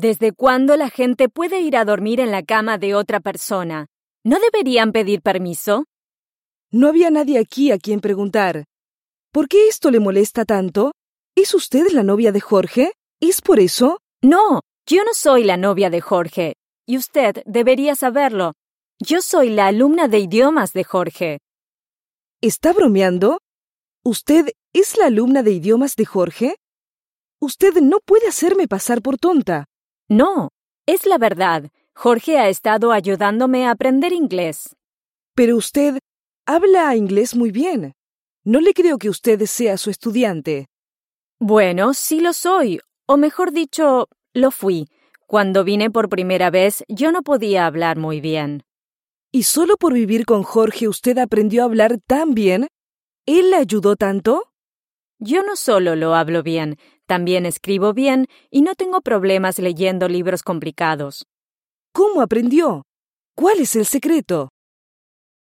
¿Desde cuándo la gente puede ir a dormir en la cama de otra persona? ¿No deberían pedir permiso? No había nadie aquí a quien preguntar. ¿Por qué esto le molesta tanto? ¿Es usted la novia de Jorge? ¿Es por eso? No, yo no soy la novia de Jorge. Y usted debería saberlo. Yo soy la alumna de idiomas de Jorge. ¿Está bromeando? ¿Usted es la alumna de idiomas de Jorge? Usted no puede hacerme pasar por tonta. No, es la verdad. Jorge ha estado ayudándome a aprender inglés. Pero usted habla inglés muy bien. No le creo que usted sea su estudiante. Bueno, sí lo soy, o mejor dicho, lo fui. Cuando vine por primera vez, yo no podía hablar muy bien. ¿Y solo por vivir con Jorge usted aprendió a hablar tan bien? ¿Él le ayudó tanto? Yo no solo lo hablo bien, también escribo bien y no tengo problemas leyendo libros complicados. ¿Cómo aprendió? ¿Cuál es el secreto?